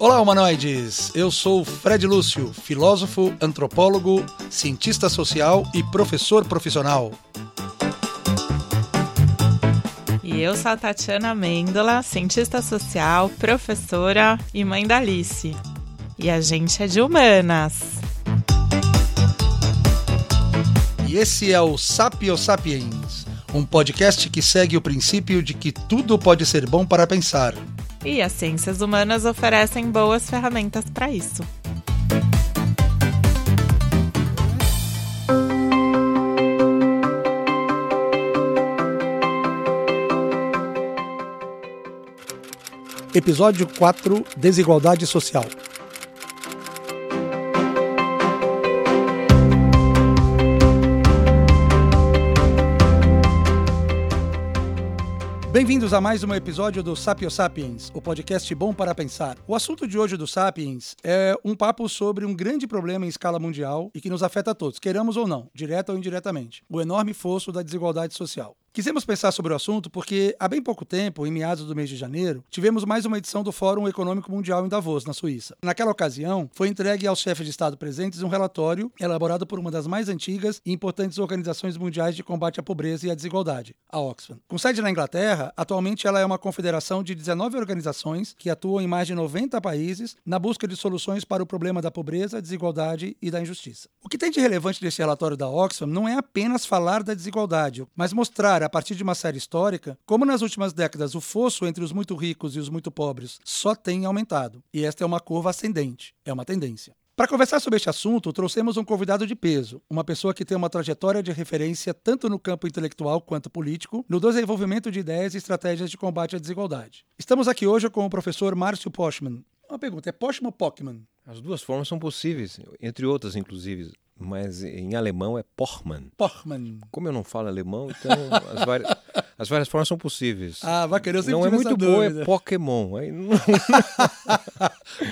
Olá, humanoides! Eu sou Fred Lúcio, filósofo, antropólogo, cientista social e professor profissional. E eu sou a Tatiana Mendola, cientista social, professora e mãe da Alice. E a gente é de humanas. E esse é o Sapio Sapiens, um podcast que segue o princípio de que tudo pode ser bom para pensar e as ciências humanas oferecem boas ferramentas para isso. Episódio 4 Desigualdade Social. Bem-vindos a mais um episódio do Sapio Sapiens, o podcast bom para pensar. O assunto de hoje do Sapiens é um papo sobre um grande problema em escala mundial e que nos afeta a todos, queiramos ou não, direta ou indiretamente: o enorme fosso da desigualdade social. Quisemos pensar sobre o assunto porque, há bem pouco tempo, em meados do mês de janeiro, tivemos mais uma edição do Fórum Econômico Mundial em Davos, na Suíça. Naquela ocasião, foi entregue aos chefes de Estado presentes um relatório elaborado por uma das mais antigas e importantes organizações mundiais de combate à pobreza e à desigualdade, a Oxfam. Com sede na Inglaterra, atualmente ela é uma confederação de 19 organizações que atuam em mais de 90 países na busca de soluções para o problema da pobreza, desigualdade e da injustiça. O que tem de relevante desse relatório da Oxfam não é apenas falar da desigualdade, mas mostrar a partir de uma série histórica, como nas últimas décadas o fosso entre os muito ricos e os muito pobres só tem aumentado. E esta é uma curva ascendente, é uma tendência. Para conversar sobre este assunto, trouxemos um convidado de peso, uma pessoa que tem uma trajetória de referência tanto no campo intelectual quanto político, no desenvolvimento de ideias e estratégias de combate à desigualdade. Estamos aqui hoje com o professor Márcio Pochmann. Uma pergunta, é Pochmann ou Pochmann? As duas formas são possíveis, entre outras, inclusive mas em alemão é Pochmann. Pochmann. Como eu não falo alemão, então as várias, as várias formas são possíveis. Ah, vai querer eu Não é muito boa, é Pokémon. Aí não...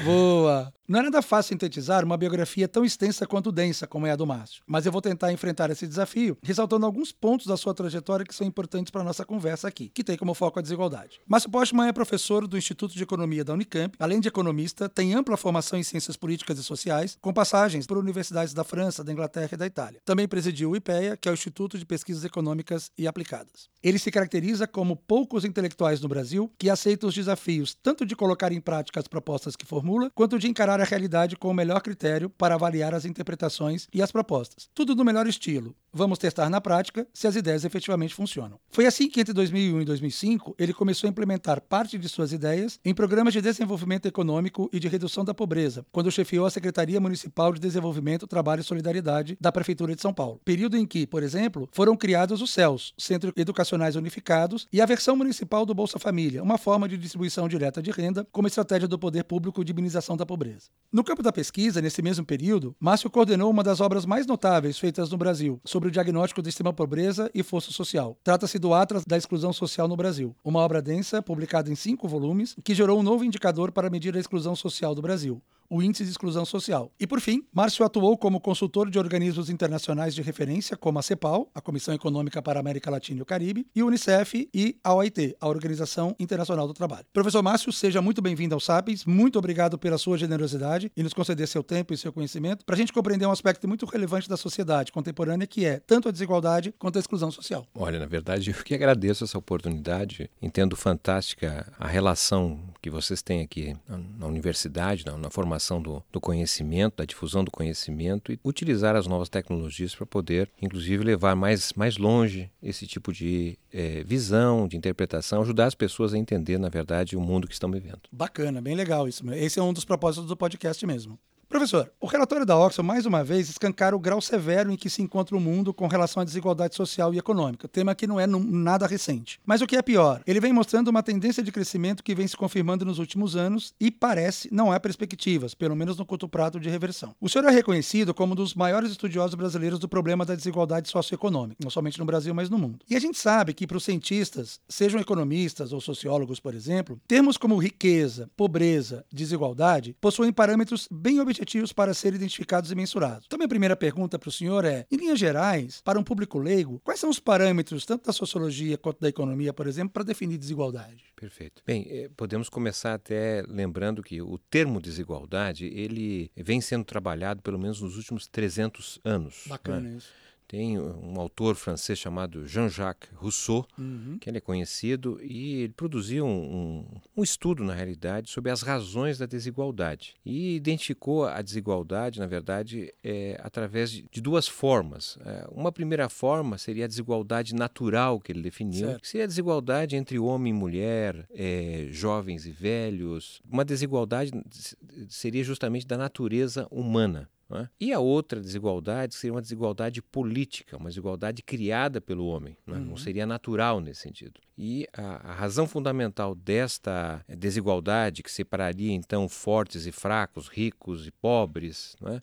Boa. Não é nada fácil sintetizar uma biografia tão extensa quanto densa como é a do Márcio, mas eu vou tentar enfrentar esse desafio, ressaltando alguns pontos da sua trajetória que são importantes para a nossa conversa aqui, que tem como foco a desigualdade. Márcio Postman é professor do Instituto de Economia da Unicamp, além de economista, tem ampla formação em ciências políticas e sociais, com passagens por universidades da França, da Inglaterra e da Itália. Também presidiu o IPEA, que é o Instituto de Pesquisas Econômicas e Aplicadas. Ele se caracteriza como poucos intelectuais no Brasil que aceitam os desafios tanto de colocar em prática as propostas que formula, quanto de encarar a realidade com o melhor critério para avaliar as interpretações e as propostas. Tudo do melhor estilo. Vamos testar na prática se as ideias efetivamente funcionam. Foi assim que entre 2001 e 2005 ele começou a implementar parte de suas ideias em programas de desenvolvimento econômico e de redução da pobreza, quando chefiou a Secretaria Municipal de Desenvolvimento, Trabalho e Solidariedade da Prefeitura de São Paulo. Período em que, por exemplo, foram criados os CELS, Centros Educacionais Unificados, e a versão municipal do Bolsa Família, uma forma de distribuição direta de renda como estratégia do poder público de minimização da pobreza. No campo da pesquisa, nesse mesmo período, Márcio coordenou uma das obras mais notáveis feitas no Brasil sobre o diagnóstico do extrema pobreza e força social. Trata-se do Atlas da Exclusão Social no Brasil, uma obra densa, publicada em cinco volumes, que gerou um novo indicador para medir a exclusão social do Brasil o Índice de Exclusão Social. E, por fim, Márcio atuou como consultor de organismos internacionais de referência, como a CEPAL, a Comissão Econômica para a América Latina e o Caribe, e o Unicef e a OIT, a Organização Internacional do Trabalho. Professor Márcio, seja muito bem-vindo ao SAPIENS, muito obrigado pela sua generosidade e nos conceder seu tempo e seu conhecimento para a gente compreender um aspecto muito relevante da sociedade contemporânea, que é tanto a desigualdade quanto a exclusão social. Olha, na verdade, eu que agradeço essa oportunidade, entendo fantástica a relação que vocês têm aqui na, universidade, na, na formação formação do, do conhecimento, da difusão do conhecimento e utilizar as novas tecnologias para poder, inclusive, levar mais, mais longe esse tipo de é, visão, de interpretação, ajudar as pessoas a entender, na verdade, o mundo que estão vivendo. Bacana, bem legal isso. Esse é um dos propósitos do podcast mesmo. Professor, o relatório da Oxfam, mais uma vez, escancara o grau severo em que se encontra o mundo com relação à desigualdade social e econômica, tema que não é nada recente. Mas o que é pior, ele vem mostrando uma tendência de crescimento que vem se confirmando nos últimos anos e parece não há perspectivas, pelo menos no curto prazo, de reversão. O senhor é reconhecido como um dos maiores estudiosos brasileiros do problema da desigualdade socioeconômica, não somente no Brasil, mas no mundo. E a gente sabe que para os cientistas, sejam economistas ou sociólogos, por exemplo, termos como riqueza, pobreza, desigualdade possuem parâmetros bem objetivos adjetivos para serem identificados e mensurados. Então, minha primeira pergunta para o senhor é: em linhas gerais, para um público leigo, quais são os parâmetros, tanto da sociologia quanto da economia, por exemplo, para definir desigualdade? Perfeito. Bem, eh, podemos começar até lembrando que o termo desigualdade ele vem sendo trabalhado pelo menos nos últimos 300 anos. Bacana né? isso. Tem um autor francês chamado Jean-Jacques Rousseau, uhum. que ele é conhecido, e ele produziu um, um, um, estudo, na realidade, sobre as razões da desigualdade. E identificou a desigualdade, na verdade, é, através de, de, duas formas. É, uma primeira forma seria a desigualdade natural, que ele definiu, certo. que seria a desigualdade entre homem e mulher, é, jovens e velhos. Uma desigualdade seria justamente da natureza humana. É? E a outra desigualdade seria uma desigualdade política, uma desigualdade criada pelo homem, não, é? uhum. não seria natural nesse sentido. E a, a, razão fundamental desta desigualdade, que separaria então fortes e fracos, ricos e pobres, não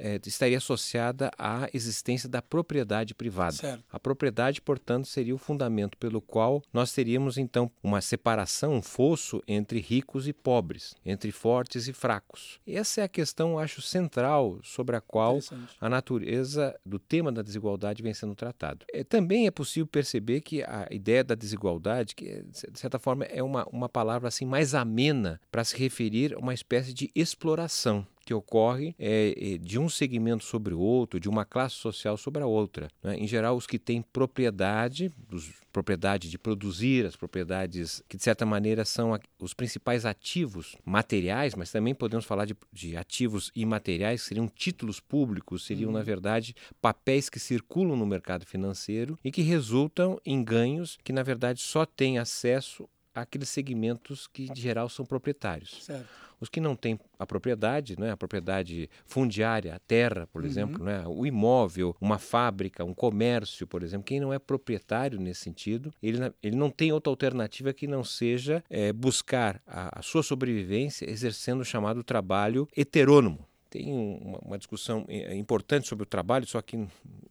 é? é, estaria associada à existência da propriedade privada. Certo. A propriedade, portanto, seria o fundamento pelo qual nós teríamos então uma separação, um fosso entre ricos e pobres, entre fortes e fracos. Essa é a questão, acho, central sobre a qual a natureza do tema da desigualdade vem sendo tratado. É, também é possível perceber que a ideia da desigualdade, que de certa forma é uma, uma palavra assim mais amena para se referir a uma espécie de exploração que ocorre é, é, de um segmento sobre o outro, de uma classe social sobre a outra. Né? Em geral, os que têm propriedade, os, propriedade de produzir, as propriedades que de certa maneira são os principais ativos materiais, mas também podemos falar de, de ativos imateriais, que seriam títulos públicos, seriam, uhum. na verdade, papéis que circulam no mercado financeiro e que resultam em ganhos que, na verdade, só têm acesso àqueles segmentos que, de geral, são proprietários. Certo. Os que não têm a propriedade, né, a propriedade fundiária, a terra, por uhum. exemplo, né, o imóvel, uma fábrica, um comércio, por exemplo, quem não é proprietário nesse sentido, ele, ele não tem outra alternativa que não seja é, buscar a, a sua sobrevivência exercendo o chamado trabalho heterônomo tem uma, uma, discussão é, importante sobre o trabalho, só que,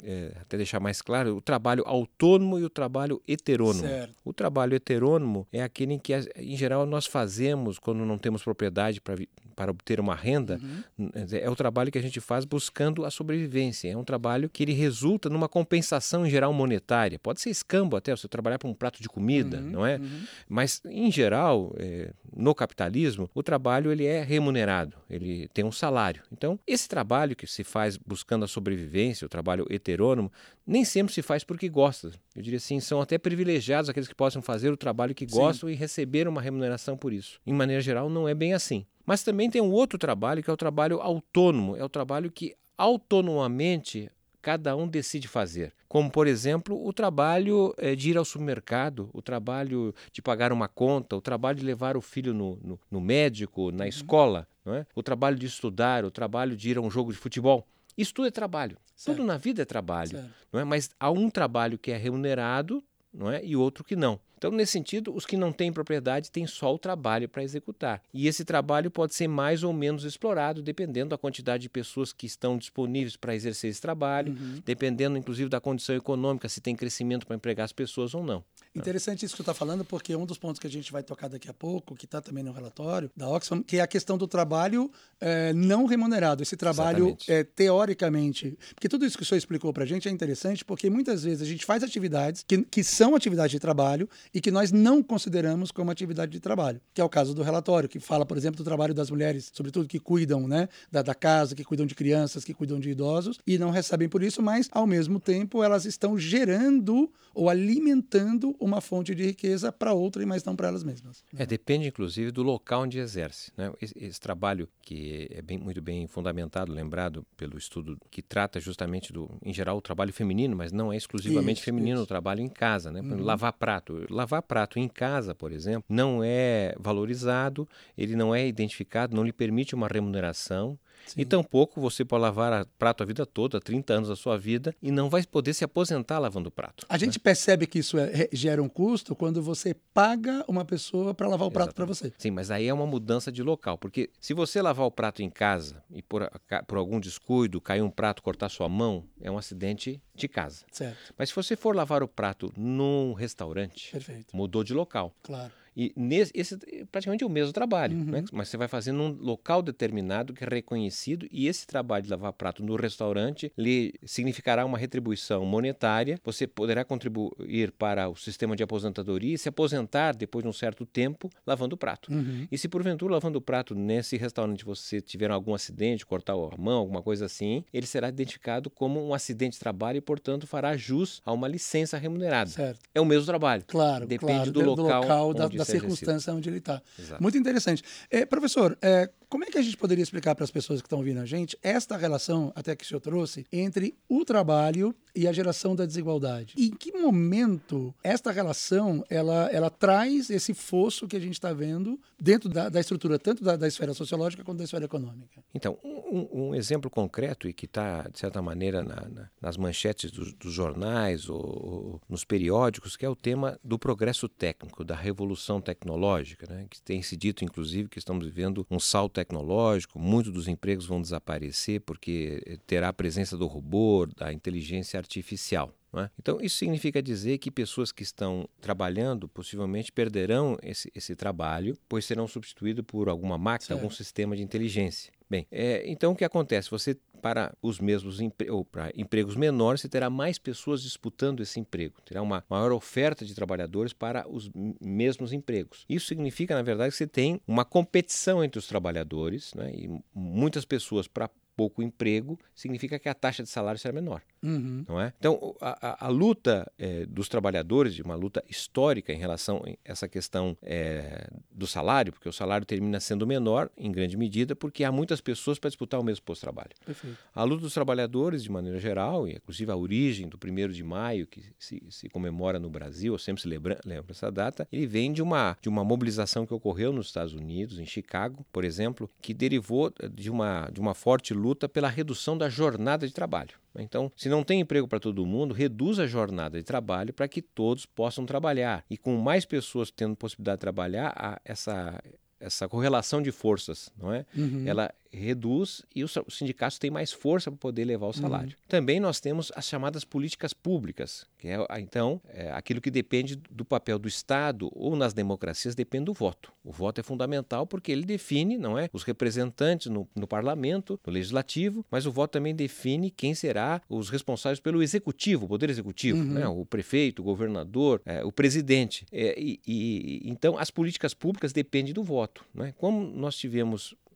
é, até deixar mais claro, o trabalho autônomo e o trabalho heterônomo. Certo. O trabalho heterônomo é aquele em que, em geral, nós fazemos quando não temos propriedade para para obter uma renda, uhum. é o trabalho que a gente faz buscando a sobrevivência. É um trabalho que ele resulta numa compensação em geral monetária. Pode ser escambo até, você trabalhar para um prato de comida, uhum. não é? Uhum. Mas, em geral, é, no capitalismo, o trabalho ele é remunerado, ele tem um salário. Então, esse trabalho que se faz buscando a sobrevivência, o trabalho heterônomo, nem sempre se faz porque gosta. Eu diria assim, são até privilegiados aqueles que possam fazer o trabalho que Sim. gostam e receber uma remuneração por isso. Em maneira geral, não é bem assim. Mas também tem um outro trabalho que é o trabalho autônomo, é o trabalho que autonomamente cada um decide fazer. Como, por exemplo, o trabalho é, de ir ao supermercado, o trabalho de pagar uma conta, o trabalho de levar o filho no, no, no médico, na uhum. escola, é? o trabalho de estudar, o trabalho de ir a um jogo de futebol. Isso tudo é trabalho. Certo. Tudo na vida é trabalho. Não é? Mas há um trabalho que é remunerado não é? e outro que não. Então, nesse sentido, os que não têm propriedade têm só o trabalho para executar. E esse trabalho pode ser mais ou menos explorado, dependendo da quantidade de pessoas que estão disponíveis para exercer esse trabalho, uhum. dependendo, inclusive, da condição econômica, se tem crescimento para empregar as pessoas ou não. Interessante isso que você está falando, porque um dos pontos que a gente vai tocar daqui a pouco, que está também no relatório da Oxfam, que é a questão do trabalho é, não remunerado. Esse trabalho, é, teoricamente. Porque tudo isso que o senhor explicou para a gente é interessante, porque muitas vezes a gente faz atividades que, que são atividades de trabalho e que nós não consideramos como atividade de trabalho, que é o caso do relatório, que fala, por exemplo, do trabalho das mulheres, sobretudo que cuidam né, da, da casa, que cuidam de crianças, que cuidam de idosos, e não recebem por isso, mas, ao mesmo tempo, elas estão gerando ou alimentando uma fonte de riqueza para outra, mas não para elas mesmas. É, depende, inclusive, do local onde exerce. Né? Esse, esse, trabalho, que é bem, muito bem fundamentado, lembrado pelo estudo que trata justamente do, em geral, o trabalho feminino, mas não é exclusivamente isso, feminino isso. o trabalho em casa. Né? Uhum. Lavar prato. Lavar prato em casa, por exemplo, não é valorizado, ele não é identificado, não lhe permite uma remuneração. Sim. E tampouco você pode lavar prato a vida toda, 30 anos da sua vida, e não vai poder se aposentar lavando prato. A né? gente percebe que isso é, gera um custo quando você paga uma pessoa para lavar o prato para você. Sim, mas aí é uma mudança de local, porque se você lavar o prato em casa e por, por algum descuido cair um prato, cortar sua mão, é um acidente de casa. Certo. Mas se você for lavar o prato num restaurante, Perfeito. mudou de local. Claro. E nesse, esse é praticamente o mesmo trabalho, uhum. né? mas você vai fazer num local determinado que é reconhecido e esse trabalho de lavar prato no restaurante lhe significará uma retribuição monetária. Você poderá contribuir para o sistema de aposentadoria e se aposentar depois de um certo tempo lavando prato. Uhum. E se porventura lavando prato nesse restaurante você tiver algum acidente, cortar a mão, alguma coisa assim, ele será identificado como um acidente de trabalho e, portanto, fará jus a uma licença remunerada. Certo. É o mesmo trabalho. Claro, Depende claro, do, do local, local da, da circunstância onde ele está. Muito interessante. É, professor, é, como é que a gente poderia explicar para as pessoas que estão ouvindo a gente esta relação, até que o senhor trouxe, entre o trabalho e a geração da desigualdade? Em que momento esta relação ela, ela traz esse fosso que a gente está vendo dentro da, da estrutura tanto da, da, esfera sociológica quanto da esfera econômica? Então, um, um exemplo concreto e que está, de certa maneira, na, na, nas manchetes dos, dos jornais ou, ou, nos periódicos, que é o tema do progresso técnico, da revolução tecnológica, né? que tem se dito, inclusive, que estamos vivendo um salto tecnológico, muitos dos empregos vão desaparecer porque terá a presença do robô, da inteligência artificial. É? Então, isso significa dizer que pessoas que estão trabalhando possivelmente perderão esse, esse trabalho, pois serão substituídos por alguma máquina, certo. algum sistema de inteligência. Bem, é, então o que acontece? Você, para os mesmos empre ou para empregos menores, você terá mais pessoas disputando esse emprego, terá uma maior oferta de trabalhadores para os mesmos empregos. Isso significa, na verdade, que você tem uma competição entre os trabalhadores, né? e muitas pessoas, para pouco emprego, significa que a taxa de salário será menor. Uhum. Não é? Então, a, a, a luta é, dos trabalhadores, uma luta histórica em relação a essa questão é, do salário, porque o salário termina sendo menor, em grande medida, porque há muitas pessoas para disputar o mesmo posto de trabalho. Perfeito. A luta dos trabalhadores, de maneira geral, e inclusive a origem do 1 de maio, que se, se comemora no Brasil, eu sempre se lembra, lembro essa data, ele vem de uma, de uma mobilização que ocorreu nos Estados Unidos, em Chicago, por exemplo, que derivou de uma, de uma forte luta luta pela redução da jornada de trabalho. Então, se não tem emprego para todo mundo, reduz a jornada de trabalho para que todos possam trabalhar. E com mais pessoas tendo possibilidade de trabalhar, essa, essa correlação de forças, não é? Uhum. Ela reduz e os sindicatos têm mais força para poder levar o salário. Uhum. Também nós temos as chamadas políticas públicas, que é então é, aquilo que depende do papel do Estado ou nas democracias depende do voto. O voto é fundamental porque ele define, não é, os representantes no, no parlamento, no legislativo, mas o voto também define quem será os responsáveis pelo executivo, o poder executivo, uhum. né, o prefeito, o governador, é, o presidente. É, e, e, então as políticas públicas dependem do voto, né? Como nós tivemos é,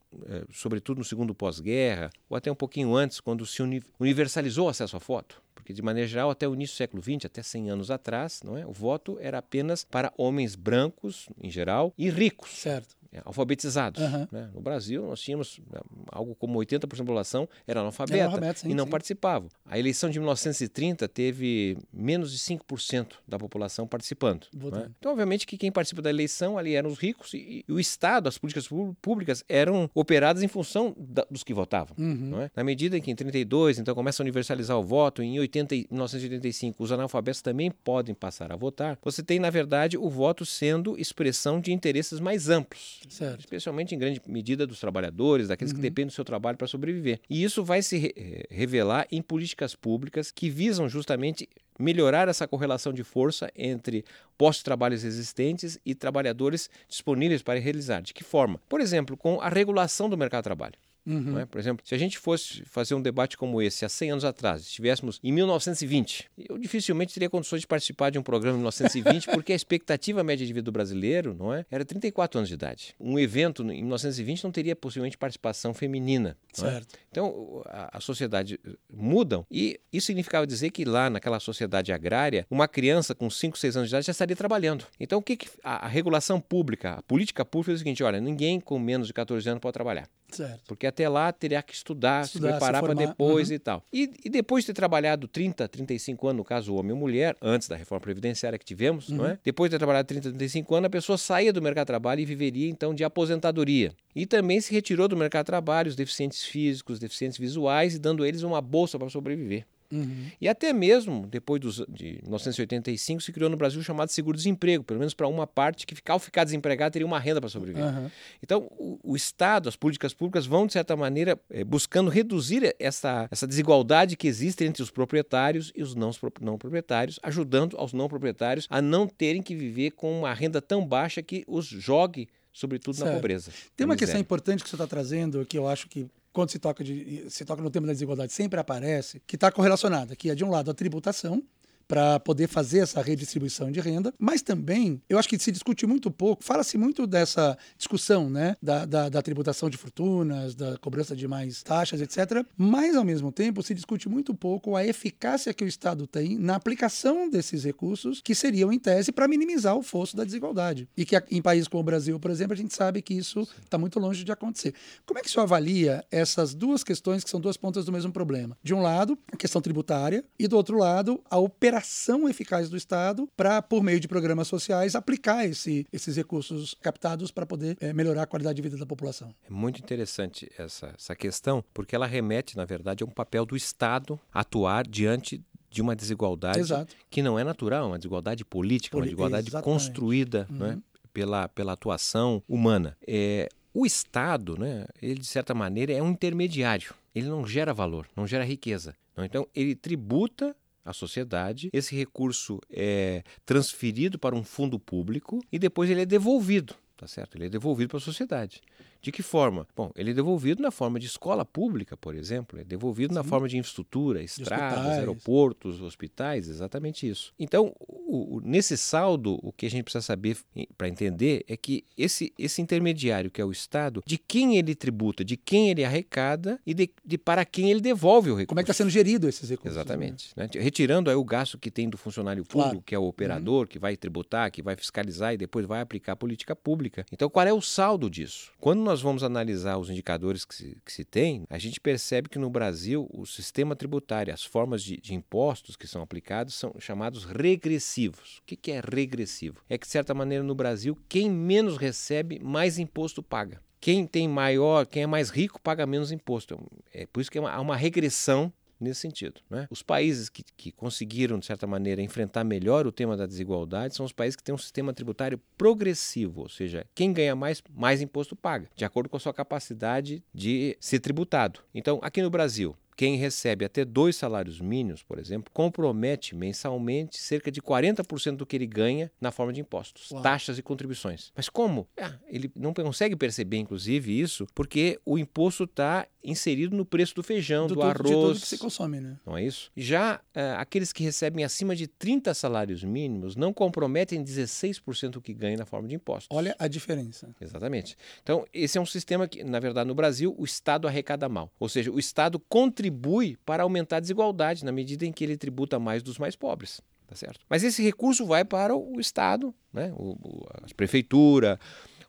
sobretudo no segundo pós-guerra, ou até um pouquinho antes, quando se universalizou o acesso à foto. Porque, de maneira geral, até o início do século XX, até 100 anos atrás, não é? o voto era apenas para homens brancos, em geral, e ricos. Certo. É, alfabetizados. Uhum. Né? No Brasil, nós tínhamos né, algo como 80% da população era analfabeta era sim, e não sim. participavam. A eleição de 1930 teve menos de 5% da população participando. Né? Então, obviamente, que quem participa da eleição ali eram os ricos e, e o Estado, as políticas públicas eram operadas em função da, dos que votavam. Uhum. É? Na medida em que em 32, então, começa a universalizar o voto, em 80, 1985 os analfabetos também podem passar a votar, você tem, na verdade, o voto sendo expressão de interesses mais amplos. Certo. especialmente em grande medida dos trabalhadores, daqueles uhum. que dependem do seu trabalho para sobreviver. E isso vai se re eh, revelar em políticas públicas que visam justamente melhorar essa correlação de força entre postos de trabalho existentes e trabalhadores disponíveis para realizar. De que forma? Por exemplo, com a regulação do mercado de trabalho. Uhum. É? Por exemplo, se a gente fosse fazer um debate como esse há 100 anos atrás, estivéssemos em 1920, eu dificilmente teria condições de participar de um programa em 1920, porque a expectativa média de vida do brasileiro não é, era 34 anos de idade. Um evento em 1920 não teria possivelmente participação feminina. É? Então, a, a sociedade eh, mudam e isso significava dizer que lá naquela sociedade agrária, uma criança com 5, 6 anos de idade já estaria trabalhando. Então, o que, que a, a regulação pública, a política pública é o seguinte: olha, ninguém com menos de 14 anos pode trabalhar. Certo. Porque até lá teria que estudar, estudar se preparar para depois uhum. e tal. E, e, depois de ter trabalhado 30, 35 anos, no caso homem ou mulher, antes da reforma previdenciária que tivemos, uhum. não é? Depois de ter trabalhado 30, 35 anos, a pessoa saía do mercado de trabalho e viveria então de aposentadoria. E também se retirou do mercado de trabalho os deficientes físicos, deficientes visuais e dando eles uma bolsa para sobreviver. Uhum. E até mesmo, depois dos, de 1985, se criou no Brasil o chamado seguro-desemprego, pelo menos para uma parte que, ao ficar desempregado, teria uma renda para sobreviver. Uhum. Então, o, o, Estado, as políticas públicas vão, de certa maneira, é, buscando reduzir essa, essa desigualdade que existe entre os proprietários e os não, não proprietários, ajudando aos não proprietários a não terem que viver com uma renda tão baixa que os jogue sobretudo certo. na pobreza. Tem uma questão importante que você está trazendo, que eu acho que quando se toca, de, se toca no tema da desigualdade sempre aparece, que está correlacionada, que é de um lado a tributação, para poder fazer essa redistribuição de renda, mas também eu acho que se discute muito pouco, fala-se muito dessa discussão né, da, da, da, tributação de fortunas, da cobrança de mais taxas, etc. Mas, ao mesmo tempo, se discute muito pouco a eficácia que o Estado tem na aplicação desses recursos, que seriam, em tese, para minimizar o fosso da desigualdade. E que em países como o Brasil, por exemplo, a gente sabe que isso está muito longe de acontecer. Como é que o senhor avalia essas duas questões que são duas pontas do mesmo problema? De um lado, a questão tributária, e do outro lado, a operação ação eficaz do Estado para, por meio de programas sociais, aplicar esse, esses recursos captados para poder é, melhorar a qualidade de vida da população. É muito interessante essa, essa questão, porque ela remete, na verdade, a um papel do Estado atuar diante de uma desigualdade Exato. que não é natural, uma desigualdade política, Poli uma desigualdade exatamente. construída uhum. né, pela, pela atuação humana. É, o Estado, né, ele de certa maneira é um intermediário. Ele não gera valor, não gera riqueza. Não? Então, ele tributa à sociedade. Esse recurso é transferido para um fundo público e depois ele é devolvido, tá certo? Ele é devolvido para a sociedade. De que forma? Bom, ele é devolvido na forma de escola pública, por exemplo, é devolvido Sim. na forma de infraestrutura, estradas, aeroportos, hospitais, exatamente isso. Então, o, o, nesse saldo, o que a gente precisa saber para entender é que esse, esse intermediário, que é o Estado, de quem ele tributa, de quem ele arrecada e de, de para quem ele devolve o recurso. Como é que está sendo gerido esses recursos? Exatamente. Né? Né? Retirando aí o gasto que tem do funcionário público, claro. que é o operador, uhum. que vai tributar, que vai fiscalizar e depois vai aplicar a política pública. Então, qual é o saldo disso? Quando nós nós vamos analisar os indicadores que se, que se tem, a gente percebe que no Brasil o sistema tributário, as formas de, de impostos que são aplicados são chamados regressivos. O que, que é regressivo? É que, de certa maneira, no Brasil, quem menos recebe, mais imposto paga quem tem maior, quem é mais rico, paga menos imposto. É por isso que há uma, uma regressão nesse sentido. Né? Os países que, que conseguiram, de certa maneira, enfrentar melhor o tema da desigualdade são os países que têm um sistema tributário progressivo, ou seja, quem ganha mais, mais imposto paga, de acordo com a sua capacidade de ser tributado. Então, aqui no Brasil, quem recebe até dois salários mínimos, por exemplo, compromete mensalmente cerca de 40% do que ele ganha na forma de impostos, Uau. taxas e contribuições. Mas como? Ah, ele não consegue perceber, inclusive, isso, porque o imposto está inserido no preço do feijão, do, do arroz. De tudo que se consome, né? Não é isso? Já uh, aqueles que recebem acima de 30 salários mínimos não comprometem 16% do que ganham na forma de impostos. Olha a diferença. Exatamente. Então, esse é um sistema que, na verdade, no Brasil, o Estado arrecada mal. Ou seja, o Estado contribui contribui para aumentar a desigualdade, na medida em que ele tributa mais dos mais pobres. Tá certo? Mas esse recurso vai para o Estado, né? o, o, a prefeitura,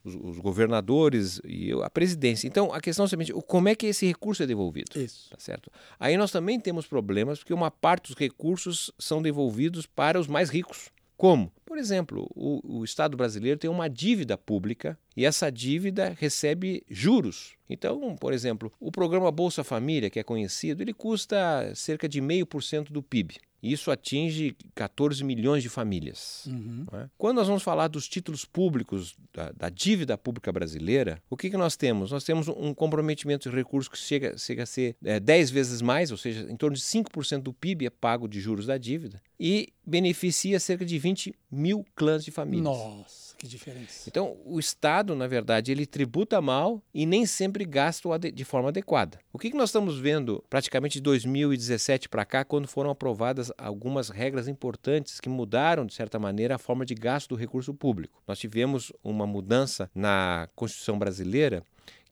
os, os, governadores e a presidência. Então, a questão é a seguinte, como é que esse recurso é devolvido? Isso. Tá certo? Aí nós também temos problemas, porque uma parte dos recursos são devolvidos para os mais ricos. Como? Por exemplo, o, o, Estado brasileiro tem uma dívida pública e essa dívida recebe juros. Então, por exemplo, o programa Bolsa Família, que é conhecido, ele custa cerca de meio por cento do PIB. Isso atinge 14 milhões de famílias. Uhum. É? Quando nós vamos falar dos títulos públicos, da, da dívida pública brasileira, o que, que nós temos? Nós temos um comprometimento de recursos que chega, chega a ser é, 10 vezes mais, ou seja, em torno de 5% do PIB é pago de juros da dívida, e beneficia cerca de 20 mil clãs de famílias. Nossa! Que diferença. Então, o Estado, na verdade, ele tributa mal e nem sempre gasta de forma adequada. O que nós estamos vendo praticamente de 2017 para cá, quando foram aprovadas algumas regras importantes que mudaram, de certa maneira, a forma de gasto do recurso público? Nós tivemos uma mudança na Constituição brasileira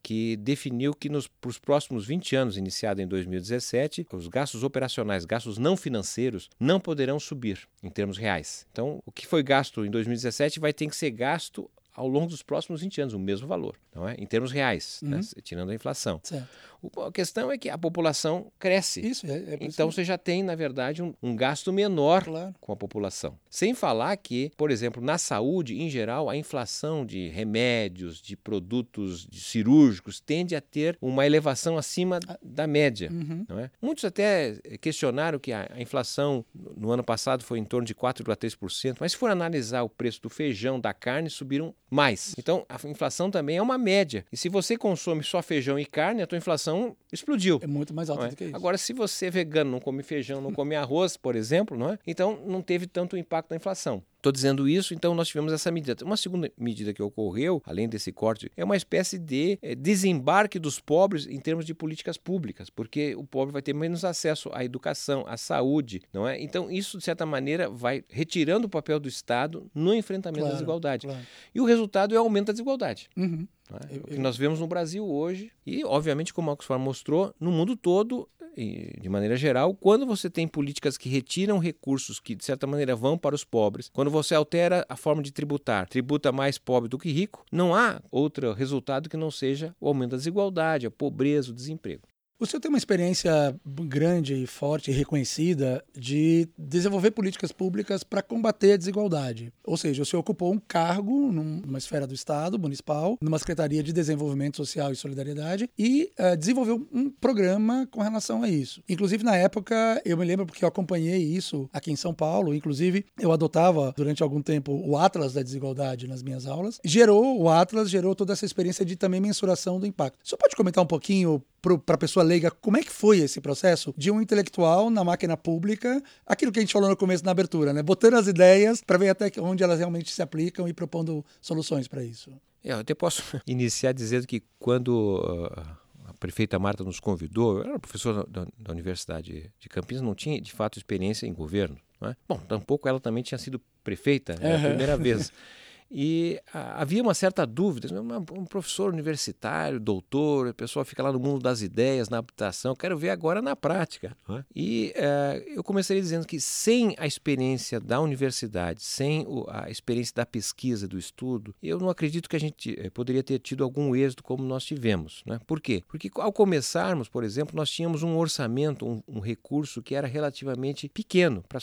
que definiu que nos os próximos 20 anos, iniciado em 2017, os gastos operacionais, gastos não financeiros, não poderão subir em termos reais. Então, o que foi gasto em 2017 vai ter que ser gasto ao longo dos próximos 20 anos, o mesmo valor, não é? em termos reais, né? Uhum. tirando a inflação. Certo. O- a questão é que a população cresce. Isso, é, é Então você já tem, na verdade, um, um gasto menor Claro. com a população. Sem falar que, por exemplo, na saúde, em geral, a inflação de remédios, de produtos de cirúrgicos, tende a ter uma elevação acima da média. Uhum. Não é? Muitos até questionaram que a, a inflação no ano passado foi em torno de 4,3%, mas se for analisar o preço do feijão, da carne, subiram mais. Então a inflação também é uma média. E se você consome só feijão e carne, a tua inflação explodiu. É muito mais não é? do que isso. Agora, se você é vegano, não come feijão, não come arroz, por exemplo, não é? então não teve tanto impacto na inflação. Estou dizendo isso, então nós tivemos essa medida. Uma segunda medida que ocorreu, além desse corte, é uma espécie de eh, desembarque dos pobres em termos de políticas públicas, porque o pobre vai ter menos acesso à educação, à saúde, não é? Então isso, de certa maneira, vai retirando o papel do Estado no enfrentamento da Claro, desigualdade. claro. E o resultado é o aumento da desigualdade. Uhum. Não é? Eu- O que eu- nós vemos no Brasil hoje e, obviamente, como a Oxfam mostrou, no mundo todo, e de maneira geral, quando você tem políticas que retiram recursos que, de certa maneira, vão para os pobres, quando você altera a forma de tributar, tributa mais pobre do que rico, não há outro resultado que não seja o aumento da desigualdade, a pobreza, o desemprego. O senhor tem uma experiência grande, forte e reconhecida de desenvolver políticas públicas para combater a desigualdade. Ou seja, o senhor ocupou um cargo num- numa esfera do Estado, municipal, numa Secretaria de Desenvolvimento Social e Solidariedade e eh, desenvolveu um programa com relação a isso. Inclusive, na época, eu me lembro porque eu acompanhei isso aqui em São Paulo. Inclusive, eu adotava durante algum tempo o Atlas da Desigualdade nas minhas aulas. Gerou, o Atlas gerou toda essa experiência de também mensuração do impacto. O senhor pode comentar um pouquinho para a pessoa leiga como é que foi esse processo de um intelectual na máquina pública, aquilo que a gente falou no começo na abertura, né? Botando as ideias para ver até onde elas realmente se aplicam e propondo soluções para isso. É, Eu até posso iniciar dizendo que quando ah, a prefeita Marta nos convidou, eu era professor da, da Universidade de Campinas, não tinha de fato experiência em governo. Não é? Bom, tampouco ela também tinha sido prefeita, era a primeira vez. E ah, havia uma certa dúvida, "Mas um professor universitário, doutor, a pessoa fica lá no mundo das ideias, na habitação, quero ver agora na prática. é? E eh, eu comecei dizendo que sem a experiência da universidade, sem o- a experiência da pesquisa, do estudo, eu não acredito que a gente eh, poderia ter tido algum êxito como nós tivemos. Né? Por quê? Porque ao começarmos, por exemplo, nós tínhamos um orçamento, um, um recurso que era relativamente pequeno para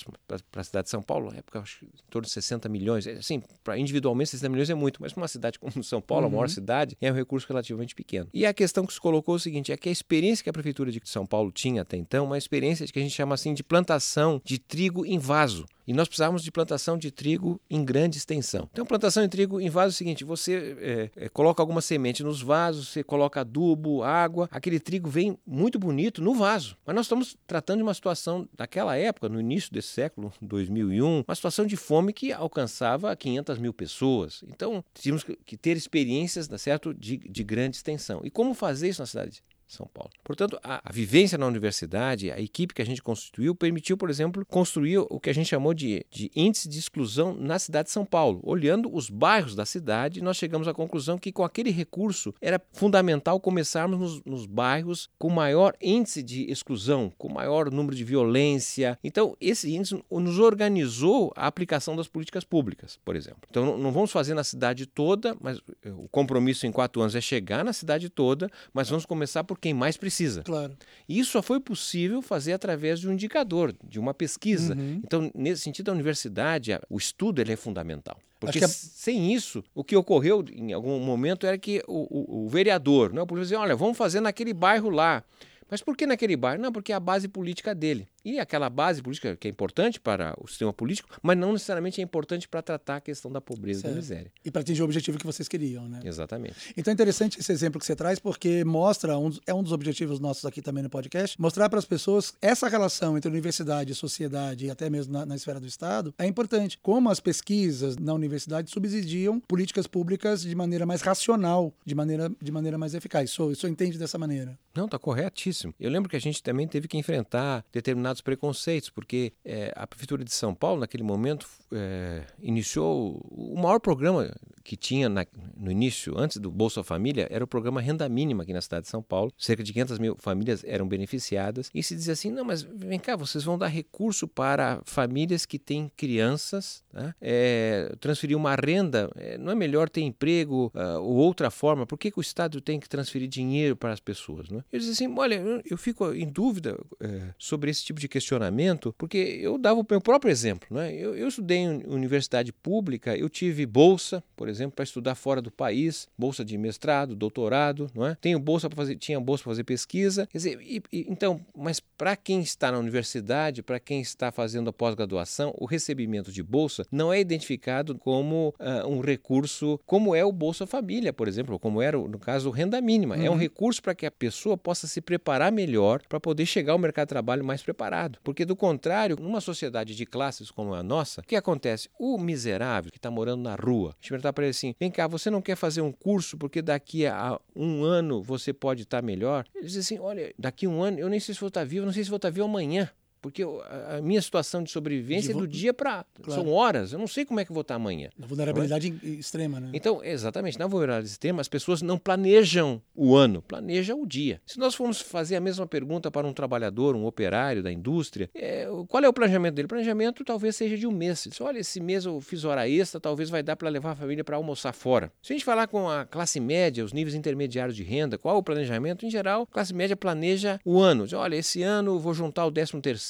a cidade de São Paulo, na época, acho em torno de 60 milhões. Assim, para individualmente, 60 milhões é muito, mas para uma cidade como São Paulo, a maior cidade, é um recurso relativamente pequeno. E a questão que se colocou é o seguinte: é que a experiência que a Prefeitura de São Paulo tinha até então, uma experiência de que a gente chama assim de plantação de trigo em vaso. E nós precisávamos de plantação de trigo em grande extensão. Então, plantação de trigo em vaso é o seguinte: você é, é, coloca alguma semente nos vasos, você coloca adubo, água, aquele trigo vem muito bonito no vaso. Mas nós estamos tratando de uma situação daquela época, no início desse século, 2001, uma situação de fome que alcançava 500 mil pessoas. Então, tínhamos que- ter experiências, tá certo, de, de grande extensão. E como fazer isso na cidade? São Paulo. Portanto, a, a vivência na universidade, a equipe que a gente constituiu, permitiu, por exemplo, construir o que a gente chamou de, de índice de exclusão na cidade de São Paulo. Olhando os bairros da cidade, nós chegamos à conclusão que com aquele recurso era fundamental começarmos nos, nos bairros com maior índice de exclusão, com maior número de violência. Então, esse índice nos organizou a aplicação das políticas públicas, por exemplo. Então, não, não vamos fazer na cidade toda, mas eh, o compromisso em quatro anos é chegar na cidade toda, mas vamos começar por quem mais precisa. Claro. E isso só foi possível fazer através de um indicador, de uma pesquisa. Uhum. Então, nesse sentido, a universidade, o estudo ele é fundamental. Porque a- sem isso, o que ocorreu em algum momento era que o, o- o vereador, né, o político dizia, olha, vamos fazer naquele bairro lá. Mas por que naquele bairro? Não, porque é a base política dele. E aquela base política que é importante para o sistema político, mas não necessariamente é importante para tratar a questão da pobreza e da Certo. miséria. E para atingir o objetivo que vocês queriam, né? Exatamente. Então é interessante esse exemplo que você traz, porque mostra, um é um dos objetivos nossos aqui também no podcast, mostrar para as pessoas essa relação entre universidade, sociedade e até mesmo na, na esfera do Estado é importante. Como as pesquisas na universidade subsidiam políticas públicas de maneira mais racional, de maneira, de maneira mais eficaz. Isso, isso entende dessa maneira. Não, está corretíssimo. Eu lembro que a gente também teve que enfrentar determinados preconceitos, porque eh, a Prefeitura de São Paulo, naquele momento, eh, iniciou o maior programa que tinha na, no início, antes do Bolsa Família, era o programa Renda Mínima aqui na cidade de São Paulo. Cerca de 500 mil famílias eram beneficiadas. E se dizia assim: não, mas vem cá, vocês vão dar recurso para famílias que têm crianças, tá? é, transferir uma renda. É, não é melhor ter emprego uh, ou outra forma? Por que, que, o Estado tem que transferir dinheiro para as pessoas? Né? Eu dizia assim: olha, eu, eu fico em dúvida é, sobre esse tipo de questionamento, porque eu dava o meu próprio exemplo. Né? Eu, eu estudei em universidade pública, eu tive bolsa, por exemplo, para estudar fora do país, bolsa de mestrado, doutorado, não é? Tenho bolsa para fazer, tinha bolsa para fazer pesquisa. Quer dizer, e, e, então, mas para quem está na universidade, para quem está fazendo a pós-graduação, o recebimento de bolsa não é identificado como uh, um recurso, como é o Bolsa Família, por exemplo, como era no caso o renda mínima. Uhum. É um uhum. recurso para que a pessoa possa se preparar melhor para poder chegar ao mercado de trabalho mais preparado. Porque do contrário, numa sociedade de classes como a nossa, o que acontece? O miserável que está morando na rua, a gente perguntar para ele assim: vem cá, você não quer fazer um curso porque daqui a um ano você pode estar tá melhor? Ele diz assim: olha, daqui a um ano eu nem sei se vou estar tá vivo, não sei se vou estar tá vivo amanhã. Porque a minha situação de sobrevivência de vo... é do dia para. Claro. São horas, eu não sei como é que vou estar amanhã. Na vulnerabilidade é? extrema, né? Então, exatamente, na vulnerabilidade extrema, as pessoas não planejam o ano, planejam o dia. Se nós formos fazer a mesma pergunta para um trabalhador, um operário da indústria, é, qual é o planejamento dele? O planejamento talvez seja de um mês. Diz, olha, esse mês eu fiz hora extra, talvez vai dar para levar a família para almoçar fora. Se a gente falar com a classe média, os níveis intermediários de renda, qual o planejamento? Em geral, a classe média planeja o ano. Diz, olha, esse ano eu vou juntar o 13 terceiro,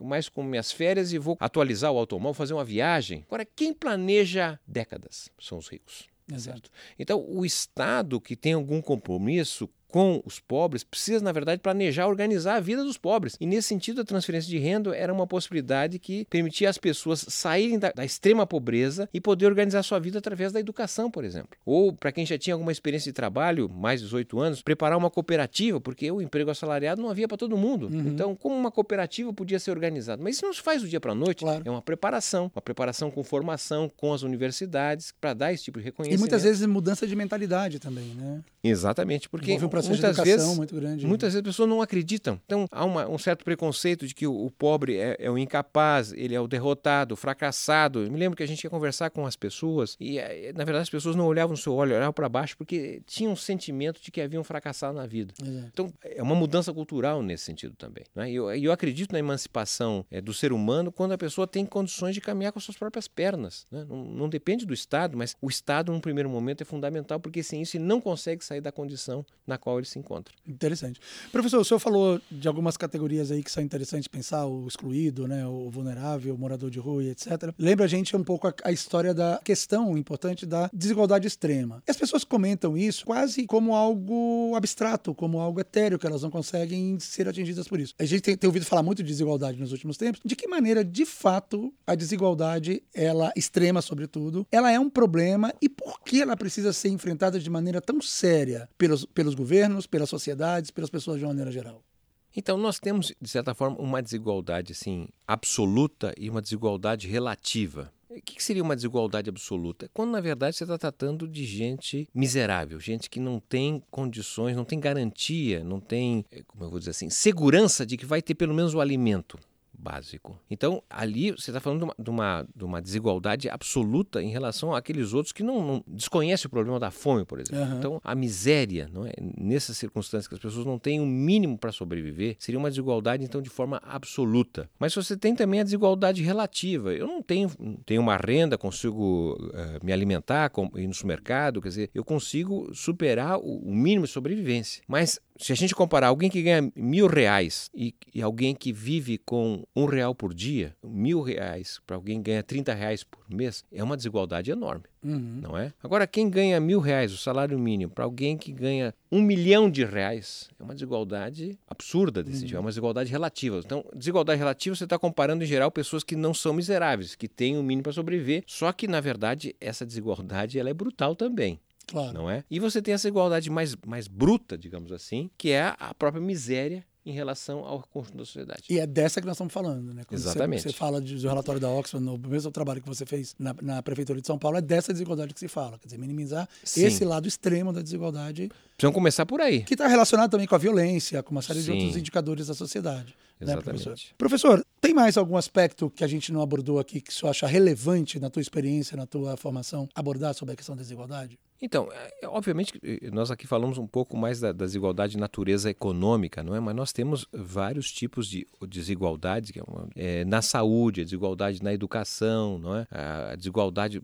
mais com minhas férias e vou atualizar o automóvel, fazer uma viagem. Agora, quem planeja décadas são os ricos. Exato. Então, o Estado que tem algum compromisso com os pobres precisa, na verdade, planejar, organizar a vida dos pobres. E nesse sentido, a transferência de renda era uma possibilidade que permitia às pessoas saírem da, da extrema pobreza e poder organizar sua vida através da educação, por exemplo. Ou, para quem já tinha alguma experiência de trabalho, mais de 18 anos, preparar uma cooperativa, porque o emprego assalariado não havia para todo mundo. Uhum. Então, como uma cooperativa podia ser organizada? Mas isso não se faz do dia para a noite. Claro. É uma preparação, uma preparação com formação, com as universidades, para dar esse tipo de reconhecimento. E muitas vezes mudança de mentalidade também, né? Exatamente, porque um muitas vezes, muito grande. Muitas vezes as pessoas não acreditam. Então há uma, um certo preconceito de que o, o pobre é, é, o incapaz, ele é o derrotado, o fracassado. Eu me lembro que a gente ia conversar com as pessoas e, eh, na verdade, as pessoas não olhavam no seu olho, olhavam para baixo porque tinham um sentimento de que haviam fracassado na vida. Exato. Então é uma mudança cultural nesse sentido também. Né? E eu, eu acredito na emancipação é, do ser humano quando a pessoa tem condições de caminhar com as suas próprias pernas. Né? Não, não depende do Estado, mas o Estado, num primeiro momento, é fundamental porque sem isso ele não consegue sair da condição na qual ele se encontra. Interessante. Professor, o senhor falou de algumas categorias aí que são interessantes pensar, o excluído, né, o vulnerável, o morador de rua, etc. Lembra a gente um pouco a, a história da questão importante da desigualdade extrema. E as pessoas comentam isso quase como algo abstrato, como algo etéreo, que elas não conseguem ser atingidas por isso. A gente tem, tem ouvido falar muito de desigualdade nos últimos tempos. De que maneira, de fato, a desigualdade, ela extrema sobretudo, ela é um problema e por que ela precisa ser enfrentada de maneira tão séria pelos, pelos governos, pelas sociedades, pelas pessoas de uma maneira geral? Então, nós temos, de certa forma, uma desigualdade assim, absoluta e uma desigualdade relativa. O que seria uma desigualdade absoluta? Quando, na verdade, você está tratando de gente miserável, gente que não tem condições, não tem garantia, não tem, eh, como eu vou dizer assim, segurança de que vai ter pelo menos o alimento básico. Então, ali você está falando de uma, de uma, de, uma, desigualdade absoluta em relação àqueles outros que não, não desconhecem o problema da fome, por exemplo. Uhum. Então, a miséria, não é? nessas circunstâncias que as pessoas não têm o um mínimo para sobreviver, seria uma desigualdade, então, de forma absoluta. Mas você tem também a desigualdade relativa. Eu não tenho, tenho uma renda, consigo uh, me alimentar, com, ir no supermercado, quer dizer, eu consigo superar o, o mínimo de sobrevivência. Mas se a gente comparar alguém que ganha mil reais e, e alguém que vive com um real por dia, mil reais para alguém que ganha 30 reais por mês, é uma desigualdade enorme, uhum. não é? Agora, quem ganha mil reais, o salário mínimo, para alguém que ganha um milhão de reais, é uma desigualdade absurda desse uhum. tipo, é uma desigualdade relativa. Então, desigualdade relativa você está comparando em geral pessoas que não são miseráveis, que têm o um mínimo para sobreviver, só que na verdade essa desigualdade ela é brutal também. Claro. Não é? E você tem essa igualdade mais, mais bruta, digamos assim, que é a própria miséria em relação ao conjunto da sociedade. E é dessa que nós estamos falando, né? Quando Exatamente. Você, você fala de, do relatório da Oxford, no mesmo trabalho que você fez na, na, Prefeitura de São Paulo, é dessa desigualdade que se fala. Quer dizer, minimizar Sim. esse lado extremo da desigualdade. Precisam começar por aí. Que está relacionado também com a violência, com uma série Sim. de outros indicadores da sociedade. Né, Exatamente. Né, professor? professor, tem mais algum aspecto que a gente não abordou aqui que você acha relevante na tua experiência, na tua formação, abordar sobre a questão da desigualdade? Então, é, é obviamente, nós aqui falamos um pouco mais da, desigualdade de natureza econômica, não é? Mas nós temos vários tipos de desigualdades, é, é na saúde, a desigualdade na educação, não é? A desigualdade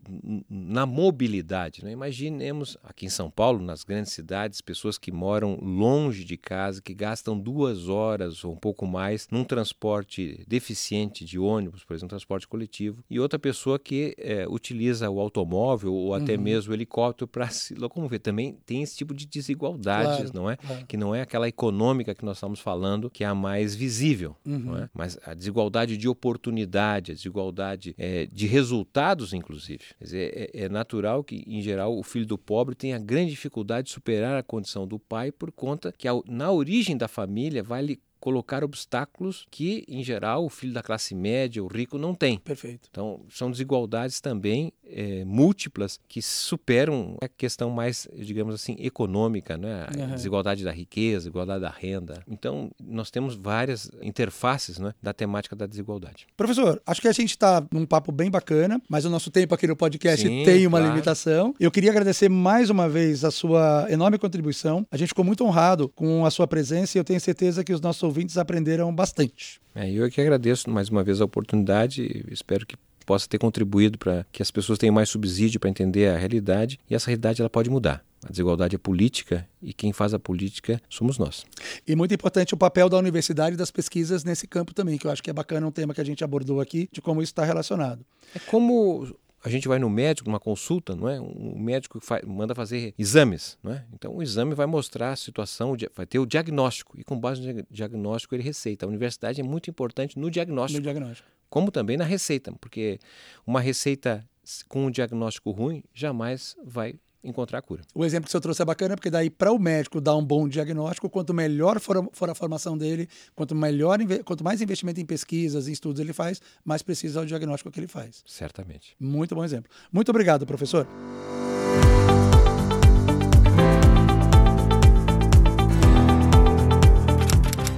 na mobilidade. Não é? Imaginemos aqui em São Paulo, nas grandes cidades, pessoas que moram longe de casa, que gastam duas horas ou um pouco mais num transporte deficiente de ônibus, por exemplo, transporte coletivo, e outra pessoa que é, utiliza o automóvel ou até uhum. mesmo o helicóptero para se locomover. Também tem esse tipo de desigualdades, claro, não é? Claro. Que não é aquela econômica que nós estamos falando, que é a mais visível, uhum. não é? Mas a desigualdade de oportunidade, a desigualdade é, de resultados, inclusive. Quer dizer, é, é natural que, em geral, o filho do pobre tenha grande dificuldade de superar a condição do pai por conta que, na origem da família, vai lhe colocar obstáculos que, em geral, o filho da classe média, o rico, não tem. Perfeito. Então, são desigualdades também é, múltiplas que superam a questão mais, digamos assim, econômica, né? a uhum. desigualdade da riqueza, desigualdade da renda. Então, nós temos várias interfaces né, da temática da desigualdade. Professor, acho que a gente está num papo bem bacana, mas o nosso tempo aqui no podcast Sim, tem uma claro. limitação. Eu queria agradecer mais uma vez a sua enorme contribuição. A gente ficou muito honrado com a sua presença e eu tenho certeza que os nossos ouvintes aprenderam bastante. É, eu é que agradeço mais uma vez a oportunidade. Espero que possa ter contribuído para que as pessoas tenham mais subsídio para entender a realidade e essa realidade ela pode mudar. A desigualdade é política e quem faz a política somos nós. E muito importante o papel da universidade e das pesquisas nesse campo também, que eu acho que é bacana um tema que a gente abordou aqui, de como isso está relacionado. É como a gente vai no médico, numa consulta, não é? Um médico faz, manda fazer exames, não é? Então o exame vai mostrar a situação, vai ter o diagnóstico e com base no diagnóstico ele receita. A universidade é muito importante no diagnóstico. No diagnóstico. Como também na receita, porque uma receita com um diagnóstico ruim jamais vai encontrar a cura. O exemplo que você trouxe é bacana, porque daí para o médico dar um bom diagnóstico, quanto melhor for, for, a formação dele, quanto melhor, quanto mais investimento em pesquisas, em estudos ele faz, mais preciso é o diagnóstico que ele faz. Certamente. Muito bom exemplo. Muito obrigado, professor.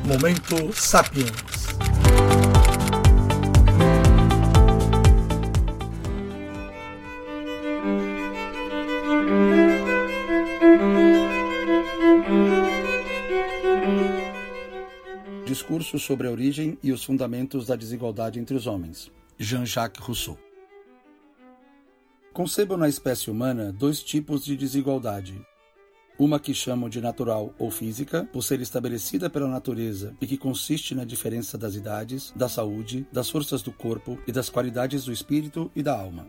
Momento Sapiens. Discurso sobre a origem e os fundamentos da desigualdade entre os homens. Jean-Jacques Rousseau. Concebam na espécie humana dois tipos de desigualdade. Uma que chamam de natural ou física, por ser estabelecida pela natureza e que consiste na diferença das idades, da saúde, das forças do corpo e das qualidades do espírito e da alma.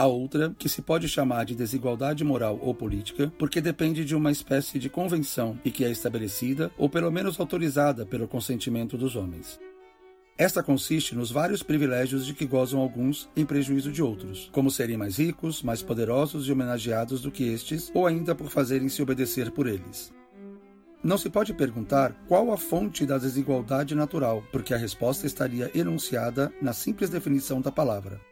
A outra, que se pode chamar de desigualdade moral ou política, porque depende de uma espécie de convenção e que é estabelecida, ou pelo menos autorizada, pelo consentimento dos homens. Esta consiste nos vários privilégios de que gozam alguns em prejuízo de outros, como serem mais ricos, mais poderosos e homenageados do que estes, ou ainda por fazerem-se obedecer por eles. Não se pode perguntar qual a fonte da desigualdade natural, porque a resposta estaria enunciada na simples definição da palavra.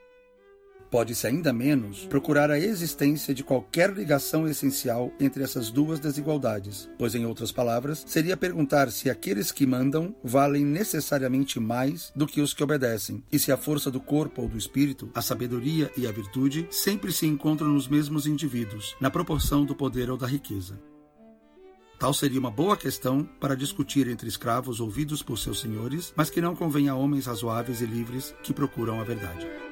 Pode-se ainda menos procurar a existência de qualquer ligação essencial entre essas duas desigualdades, pois, em outras palavras, seria perguntar se aqueles que mandam valem necessariamente mais do que os que obedecem, e se a força do corpo ou do espírito, a sabedoria e a virtude sempre se encontram nos mesmos indivíduos, na proporção do poder ou da riqueza. Tal seria uma boa questão para discutir entre escravos ouvidos por seus senhores, mas que não convém a homens razoáveis e livres que procuram a verdade.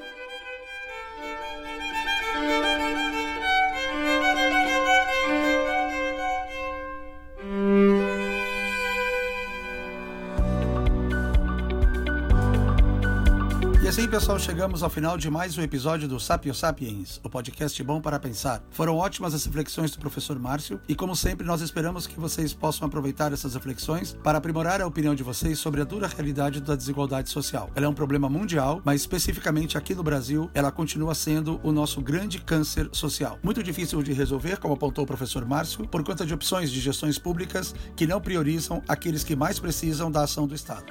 Assim, pessoal, chegamos ao final de mais um episódio do Sapio Sapiens, o podcast bom para pensar. Foram ótimas as reflexões do professor Márcio e, como sempre, nós esperamos que vocês possam aproveitar essas reflexões para aprimorar a opinião de vocês sobre a dura realidade da desigualdade social. Ela é um problema mundial, mas especificamente aqui no Brasil, ela continua sendo o nosso grande câncer social. Muito difícil de resolver, como apontou o professor Márcio, por conta de opções de gestões públicas que não priorizam aqueles que mais precisam da ação do Estado.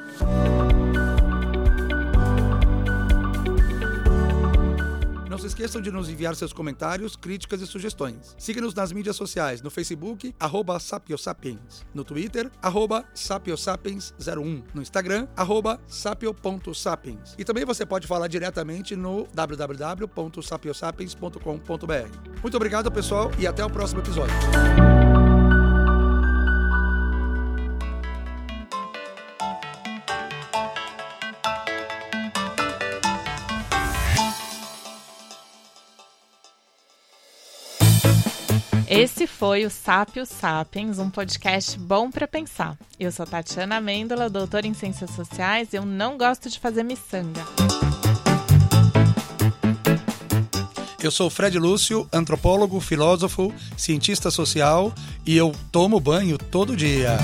Não se esqueçam de nos enviar seus comentários, críticas e sugestões. Siga-nos nas mídias sociais, no Facebook, arroba sapiosapiens, no Twitter, arroba sapiosapiens01, no Instagram, arroba sapio.sapiens. E também você pode falar diretamente no www.sapiosapiens.com.br. Muito obrigado, pessoal, e até o próximo episódio. Esse foi o Sápio Sapiens, um podcast bom para pensar. Eu sou Tatiana Mendola, doutora em Ciências Sociais, e eu não gosto de fazer miçanga. Eu sou Fred Lúcio, antropólogo, filósofo, cientista social e eu tomo banho todo dia.